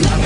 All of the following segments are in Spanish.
los más queridos,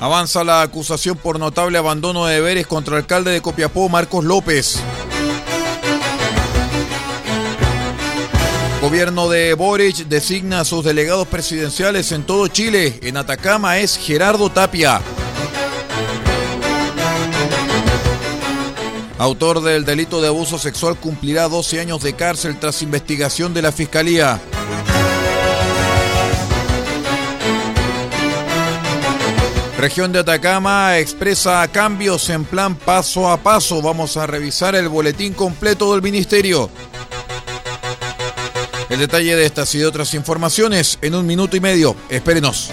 Avanza la acusación por notable abandono de deberes contra el alcalde de Copiapó, Marcos López. Gobierno de Boric designa a sus delegados presidenciales en todo Chile. En Atacama es Gerardo Tapia. Autor del delito de abuso sexual cumplirá 12 años de cárcel tras investigación de la Fiscalía. Región de Atacama expresa cambios en plan paso a paso. Vamos a revisar el boletín completo del ministerio. El detalle de estas y de otras informaciones en un minuto y medio. Espérenos.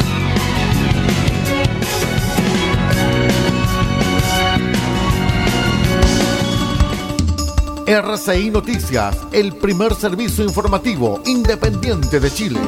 RCI Noticias, el primer servicio informativo independiente de Chile.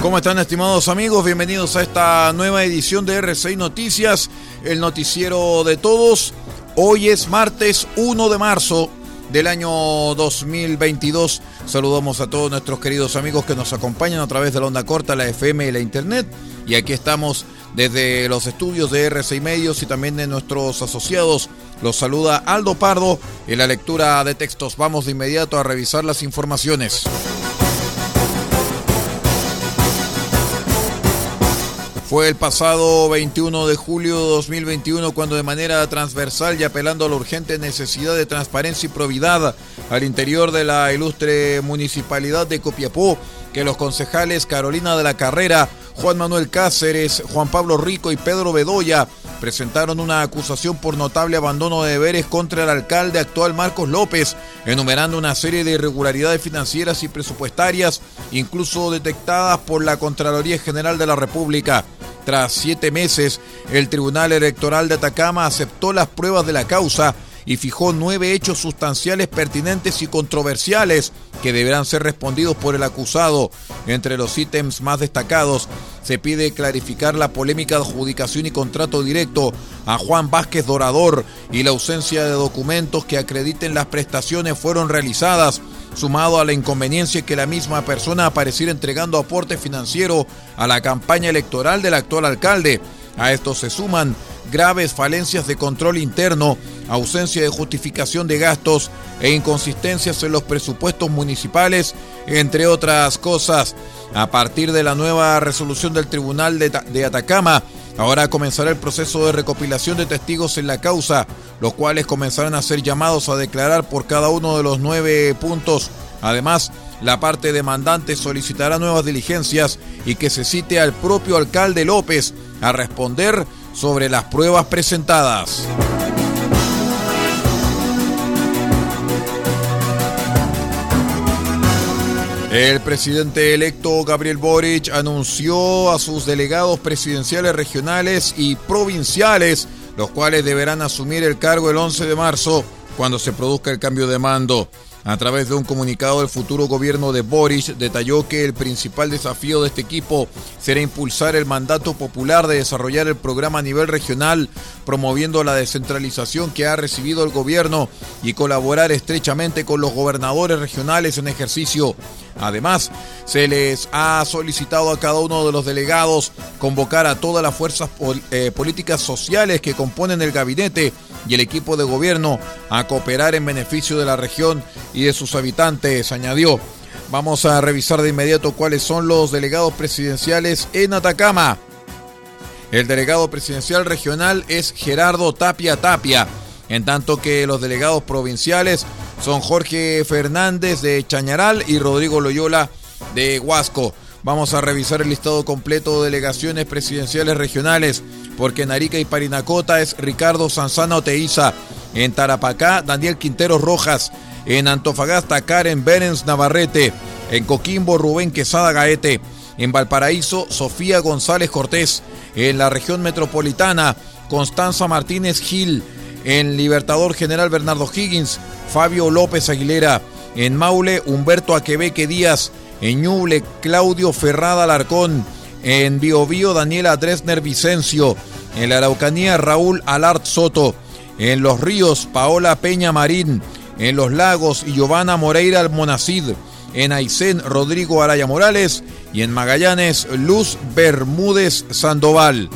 ¿Cómo están estimados amigos? Bienvenidos a esta nueva edición de RCI Noticias, el noticiero de todos. Hoy es martes 1 de marzo del año 2022. Saludamos a todos nuestros queridos amigos que nos acompañan a través de la onda corta, la FM y la Internet. Y aquí estamos desde los estudios de RCI Medios y también de nuestros asociados. Los saluda Aldo Pardo en la lectura de textos. Vamos de inmediato a revisar las informaciones. Fue el pasado 21 de julio de 2021 cuando de manera transversal y apelando a la urgente necesidad de transparencia y probidad al interior de la ilustre municipalidad de Copiapó, que los concejales Carolina de la Carrera, Juan Manuel Cáceres, Juan Pablo Rico y Pedro Bedoya presentaron una acusación por notable abandono de deberes contra el alcalde actual Marcos López, enumerando una serie de irregularidades financieras y presupuestarias, incluso detectadas por la Contraloría General de la República. Tras siete meses, el Tribunal Electoral de Atacama aceptó las pruebas de la causa y fijó nueve hechos sustanciales pertinentes y controversiales que deberán ser respondidos por el acusado. Entre los ítems más destacados se pide clarificar la polémica adjudicación y contrato directo a Juan Vázquez Dorador y la ausencia de documentos que acrediten las prestaciones fueron realizadas sumado a la inconveniencia que la misma persona apareciera entregando aporte financiero a la campaña electoral del actual alcalde. A esto se suman graves falencias de control interno, ausencia de justificación de gastos e inconsistencias en los presupuestos municipales, entre otras cosas. A partir de la nueva resolución del Tribunal de, Atacama, ahora comenzará el proceso de recopilación de testigos en la causa, los cuales comenzarán a ser llamados a declarar por cada uno de los nueve puntos. Además, la parte demandante solicitará nuevas diligencias y que se cite al propio alcalde López a responder sobre las pruebas presentadas. El presidente electo Gabriel Boric anunció a sus delegados presidenciales regionales y provinciales, los cuales deberán asumir el cargo el 11 de marzo cuando se produzca el cambio de mando. A través de un comunicado, el futuro gobierno de Boris detalló que el principal desafío de este equipo será impulsar el mandato popular de desarrollar el programa a nivel regional, promoviendo la descentralización que ha recibido el gobierno y colaborar estrechamente con los gobernadores regionales en ejercicio. Además, se les ha solicitado a cada uno de los delegados convocar a todas las fuerzas eh, políticas sociales que componen el gabinete y el equipo de gobierno a cooperar en beneficio de la región y de sus habitantes, añadió. Vamos a revisar de inmediato cuáles son los delegados presidenciales en Atacama. El delegado presidencial regional es Gerardo Tapia Tapia, en tanto que los delegados provinciales son Jorge Fernández de Chañaral y Rodrigo Loyola de Huasco. Vamos a revisar el listado completo de delegaciones presidenciales regionales, porque en Arica y Parinacota es Ricardo Sanzana Oteiza, en Tarapacá Daniel Quintero Rojas, en Antofagasta Karen Berens Navarrete, en Coquimbo Rubén Quesada Gaete, en Valparaíso Sofía González Cortés, en la región metropolitana Constanza Martínez Gil, en Libertador General Bernardo Higgins, Fabio López Aguilera, en Maule Humberto Aquebeque Díaz, en Ñuble, Claudio Ferrada Alarcón. En Biobío, Daniela Dresner Vicencio. En la Araucanía, Raúl Alart Soto. En Los Ríos, Paola Peña Marín. En Los Lagos, Giovanna Moreira Almonacid. En Aysén, Rodrigo Araya Morales. Y en Magallanes, Luz Bermúdez Sandoval.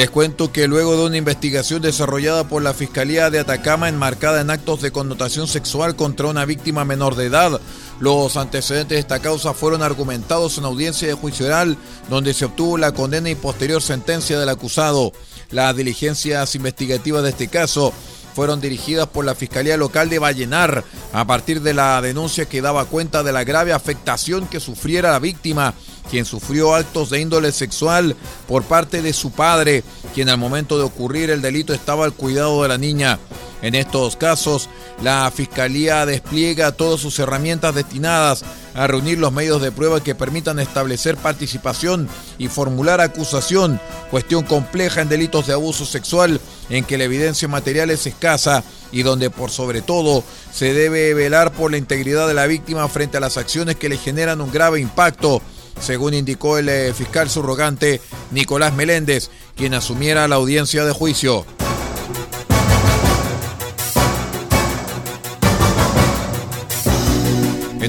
Les cuento que luego de una investigación desarrollada por la Fiscalía de Atacama enmarcada en actos de connotación sexual contra una víctima menor de edad, los antecedentes de esta causa fueron argumentados en audiencia de juicio oral, donde se obtuvo la condena y posterior sentencia del acusado. Las diligencias investigativas de este caso fueron dirigidas por la Fiscalía Local de Vallenar a partir de la denuncia que daba cuenta de la grave afectación que sufriera la víctima quien sufrió actos de índole sexual por parte de su padre, quien al momento de ocurrir el delito estaba al cuidado de la niña. En estos casos, la Fiscalía despliega todas sus herramientas destinadas a reunir los medios de prueba que permitan establecer participación y formular acusación, cuestión compleja en delitos de abuso sexual en que la evidencia material es escasa y donde por sobre todo se debe velar por la integridad de la víctima frente a las acciones que le generan un grave impacto según indicó el eh, fiscal subrogante Nicolás Meléndez, quien asumiera la audiencia de juicio.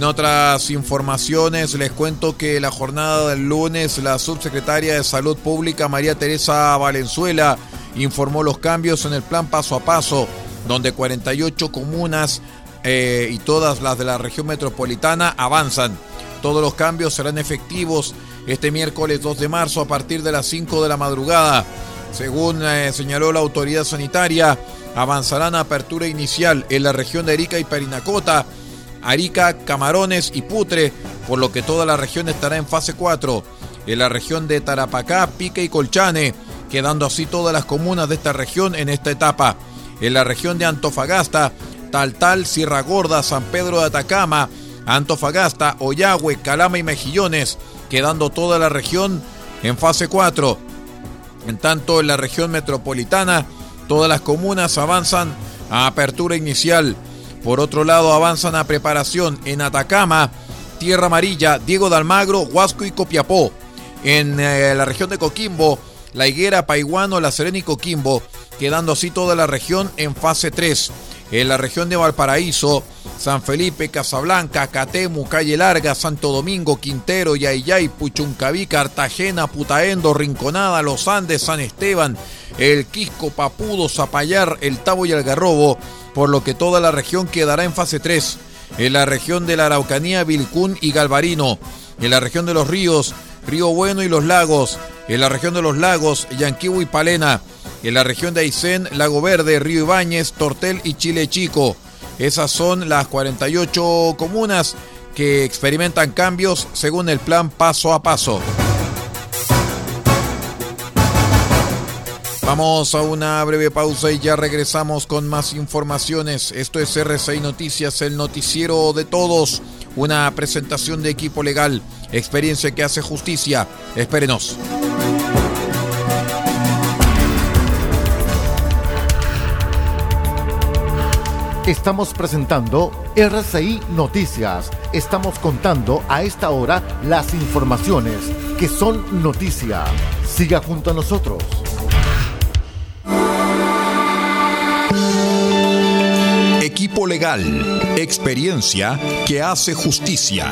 En otras informaciones les cuento que la jornada del lunes la subsecretaria de Salud Pública María Teresa Valenzuela informó los cambios en el plan paso a paso, donde 48 comunas eh, y todas las de la región metropolitana avanzan. Todos los cambios serán efectivos este miércoles 2 de marzo a partir de las 5 de la madrugada. Según eh, señaló la autoridad sanitaria, avanzarán a apertura inicial en la región de Arica y Parinacota, Arica, Camarones y Putre, por lo que toda la región estará en fase 4. En la región de Tarapacá, Pique y Colchane, quedando así todas las comunas de esta región en esta etapa. En la región de Antofagasta, Taltal, Sierra Gorda, San Pedro de Atacama, Antofagasta, Oyagüe, Calama y Mejillones, quedando toda la región en fase 4. En tanto, en la región metropolitana, todas las comunas avanzan a apertura inicial. Por otro lado, avanzan a preparación en Atacama, Tierra Amarilla, Diego de Almagro, Huasco y Copiapó. En eh, la región de Coquimbo, La Higuera, Paiguano, La Serena y Coquimbo quedando así toda la región en fase 3. En la región de Valparaíso, San Felipe, Casablanca, Catemu, Calle Larga, Santo Domingo, Quintero, Yayay, Puchuncaví, Cartagena, Putaendo, Rinconada, Los Andes, San Esteban, El Quisco, Papudo, Zapallar, El Tabo y Algarrobo, por lo que toda la región quedará en fase 3. En la región de la Araucanía, Vilcún y Galvarino. En la región de los ríos, Río Bueno y los lagos. En la región de los lagos, Yanquivo y Palena. En la región de Aysén, Lago Verde, Río Ibáñez, Tortel y Chile Chico. Esas son las 48 comunas que experimentan cambios según el plan paso a paso. Vamos a una breve pausa y ya regresamos con más informaciones. Esto es RCI Noticias, el noticiero de todos. Una presentación de equipo legal, experiencia que hace justicia. Espérenos. Estamos presentando RCI Noticias. Estamos contando a esta hora las informaciones que son noticia. Siga junto a nosotros. Legal, experiencia que hace justicia.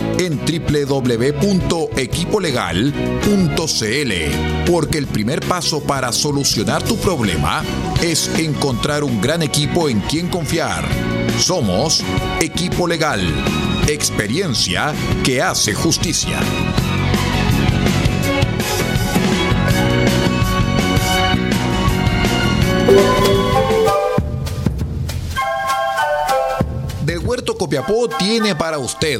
en www.equipolegal.cl porque el primer paso para solucionar tu problema es encontrar un gran equipo en quien confiar. Somos Equipo Legal, experiencia que hace justicia. Del Huerto Copiapó tiene para usted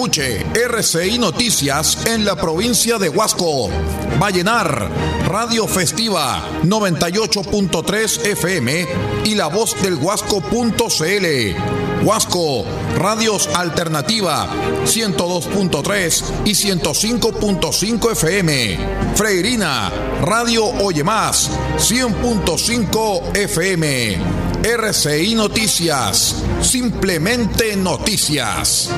Escuche RCI Noticias en la provincia de Huasco. Vallenar, Radio Festiva 98.3 FM y la voz del Huasco.cl. Huasco, Radios Alternativa 102.3 y 105.5 FM. Freirina, Radio Oye Más 100.5 FM. RCI Noticias, simplemente noticias.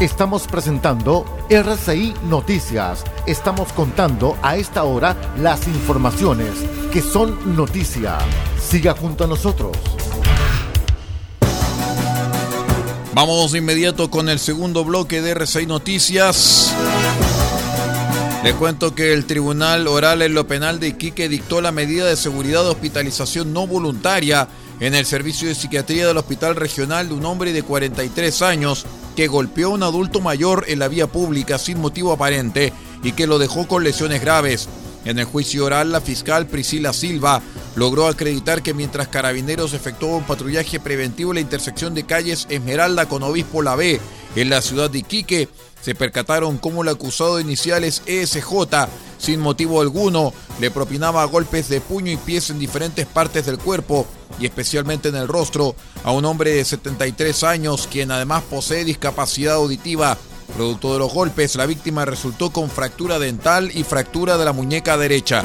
Estamos presentando RCI Noticias. Estamos contando a esta hora las informaciones que son noticia. Siga junto a nosotros. Vamos de inmediato con el segundo bloque de RCI Noticias. Le cuento que el Tribunal Oral en lo Penal de Iquique dictó la medida de seguridad de hospitalización no voluntaria en el servicio de psiquiatría del Hospital Regional de un hombre de 43 años que golpeó a un adulto mayor en la vía pública sin motivo aparente y que lo dejó con lesiones graves. En el juicio oral, la fiscal Priscila Silva logró acreditar que mientras carabineros efectuó un patrullaje preventivo en la intersección de calles Esmeralda con Obispo La B en la ciudad de Iquique, se percataron cómo el acusado inicial es ESJ, sin motivo alguno, le propinaba golpes de puño y pies en diferentes partes del cuerpo y especialmente en el rostro a un hombre de 73 años quien además posee discapacidad auditiva. Producto de los golpes, la víctima resultó con fractura dental y fractura de la muñeca derecha.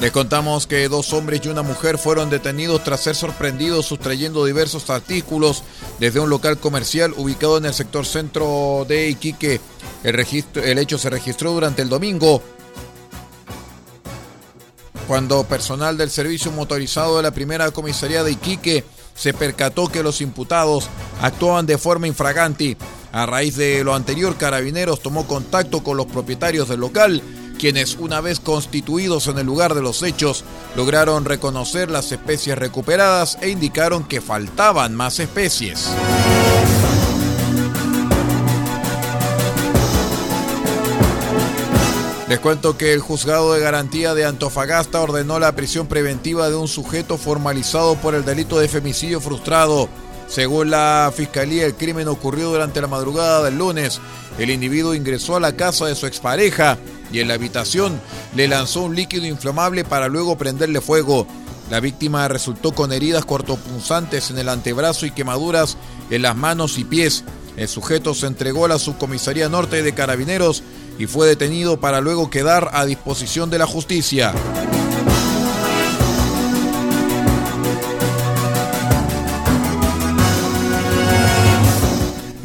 Les contamos que dos hombres y una mujer fueron detenidos tras ser sorprendidos sustrayendo diversos artículos desde un local comercial ubicado en el sector centro de Iquique. El, registro, el hecho se registró durante el domingo cuando personal del servicio motorizado de la primera comisaría de Iquique se percató que los imputados actuaban de forma infragante. A raíz de lo anterior, Carabineros tomó contacto con los propietarios del local, quienes una vez constituidos en el lugar de los hechos, lograron reconocer las especies recuperadas e indicaron que faltaban más especies. Les cuento que el juzgado de garantía de Antofagasta ordenó la prisión preventiva de un sujeto formalizado por el delito de femicidio frustrado. Según la fiscalía, el crimen ocurrió durante la madrugada del lunes. El individuo ingresó a la casa de su expareja y en la habitación le lanzó un líquido inflamable para luego prenderle fuego. La víctima resultó con heridas cortopunzantes en el antebrazo y quemaduras en las manos y pies. El sujeto se entregó a la subcomisaría norte de carabineros y fue detenido para luego quedar a disposición de la justicia.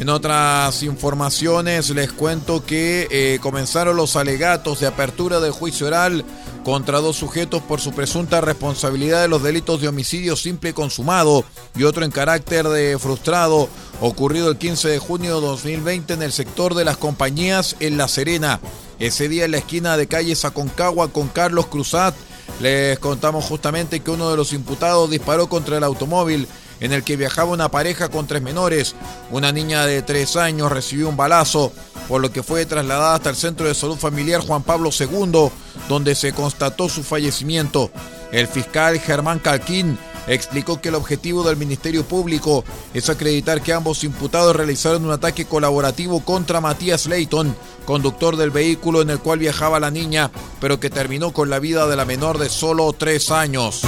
En otras informaciones les cuento que eh, comenzaron los alegatos de apertura del juicio oral contra dos sujetos por su presunta responsabilidad de los delitos de homicidio simple consumado y otro en carácter de frustrado ocurrido el 15 de junio de 2020 en el sector de las compañías en La Serena. Ese día en la esquina de calle Saconcagua con Carlos Cruzat les contamos justamente que uno de los imputados disparó contra el automóvil en el que viajaba una pareja con tres menores. Una niña de tres años recibió un balazo, por lo que fue trasladada hasta el Centro de Salud Familiar Juan Pablo II, donde se constató su fallecimiento. El fiscal Germán Calquín explicó que el objetivo del Ministerio Público es acreditar que ambos imputados realizaron un ataque colaborativo contra Matías Leighton, conductor del vehículo en el cual viajaba la niña, pero que terminó con la vida de la menor de solo tres años.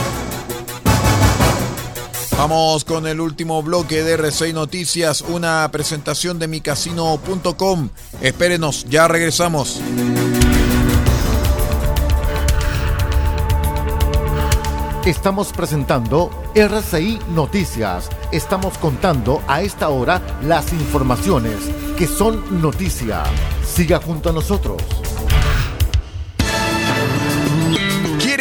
Vamos con el último bloque de R6 Noticias, una presentación de micasino.com. Espérenos, ya regresamos. Estamos presentando RCI Noticias. Estamos contando a esta hora las informaciones que son noticia. Siga junto a nosotros.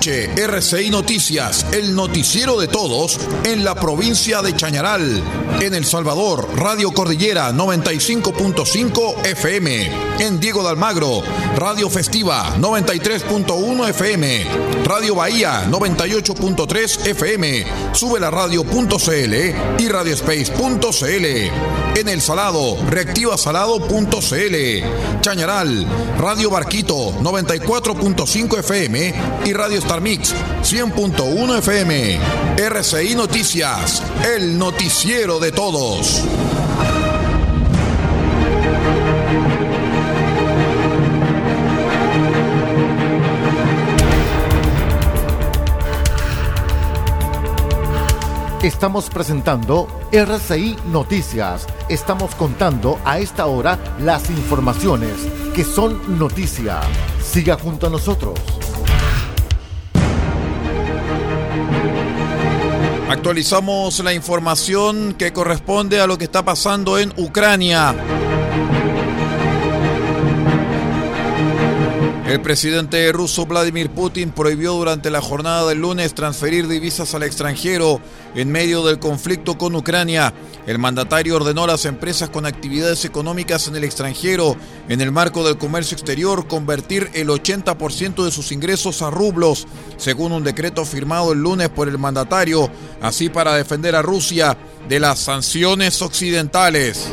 RCI Noticias, el noticiero de todos en la provincia de Chañaral. En El Salvador, Radio Cordillera 95.5 FM. En Diego de Almagro, Radio Festiva 93.1 FM. Radio Bahía 98.3 FM. Sube la radio.cl y radiospace.cl. En El Salado, reactivasalado.cl. Chañaral, Radio Barquito 94.5 FM y Radio Star Mix 100.1 FM. RCI Noticias, el noticiero de todos. Estamos presentando RCI Noticias. Estamos contando a esta hora las informaciones que son noticia. Siga junto a nosotros. Actualizamos la información que corresponde a lo que está pasando en Ucrania. El presidente ruso Vladimir Putin prohibió durante la jornada del lunes transferir divisas al extranjero en medio del conflicto con Ucrania. El mandatario ordenó a las empresas con actividades económicas en el extranjero, en el marco del comercio exterior, convertir el 80% de sus ingresos a rublos, según un decreto firmado el lunes por el mandatario, así para defender a Rusia de las sanciones occidentales.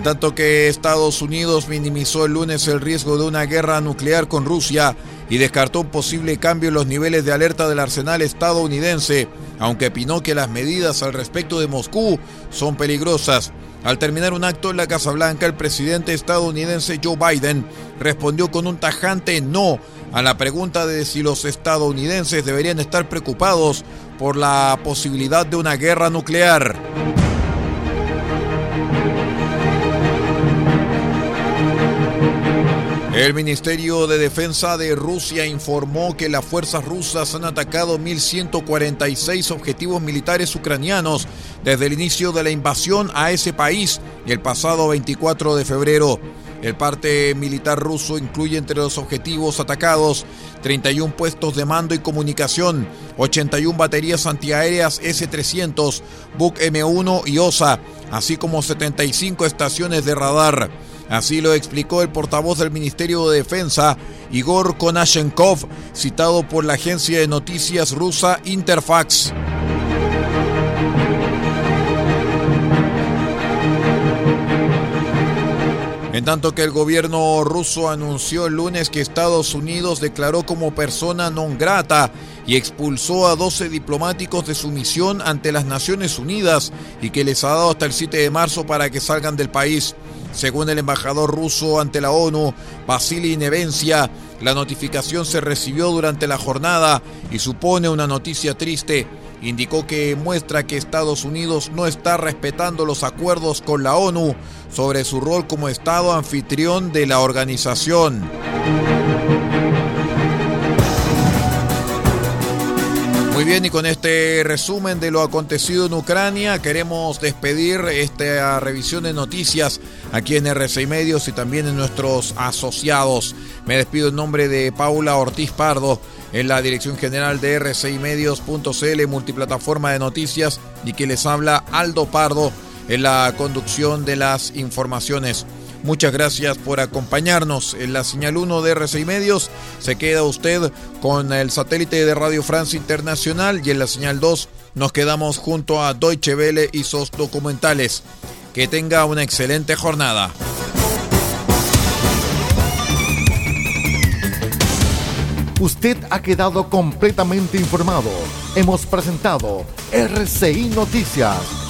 En tanto que Estados Unidos minimizó el lunes el riesgo de una guerra nuclear con Rusia y descartó un posible cambio en los niveles de alerta del arsenal estadounidense, aunque opinó que las medidas al respecto de Moscú son peligrosas. Al terminar un acto en la Casa Blanca, el presidente estadounidense Joe Biden respondió con un tajante no a la pregunta de si los estadounidenses deberían estar preocupados por la posibilidad de una guerra nuclear. El Ministerio de Defensa de Rusia informó que las fuerzas rusas han atacado 1.146 objetivos militares ucranianos desde el inicio de la invasión a ese país el pasado 24 de febrero. El parte militar ruso incluye entre los objetivos atacados 31 puestos de mando y comunicación, 81 baterías antiaéreas S-300, Buk M1 y OSA, así como 75 estaciones de radar. Así lo explicó el portavoz del Ministerio de Defensa, Igor Konashenkov, citado por la agencia de noticias rusa Interfax. En tanto que el gobierno ruso anunció el lunes que Estados Unidos declaró como persona non grata y expulsó a 12 diplomáticos de su misión ante las Naciones Unidas y que les ha dado hasta el 7 de marzo para que salgan del país. Según el embajador ruso ante la ONU, Vasily Nevencia, la notificación se recibió durante la jornada y supone una noticia triste. Indicó que muestra que Estados Unidos no está respetando los acuerdos con la ONU sobre su rol como Estado anfitrión de la organización. Muy bien, y con este resumen de lo acontecido en Ucrania, queremos despedir esta revisión de noticias aquí en RCI Medios y también en nuestros asociados. Me despido en nombre de Paula Ortiz Pardo en la dirección general de RCI Medios.cl, multiplataforma de noticias, y que les habla Aldo Pardo en la conducción de las informaciones. Muchas gracias por acompañarnos. En la señal 1 de R6 Medios se queda usted con el satélite de Radio France Internacional y en la señal 2 nos quedamos junto a Deutsche Welle y sus documentales. Que tenga una excelente jornada. Usted ha quedado completamente informado. Hemos presentado RCI Noticias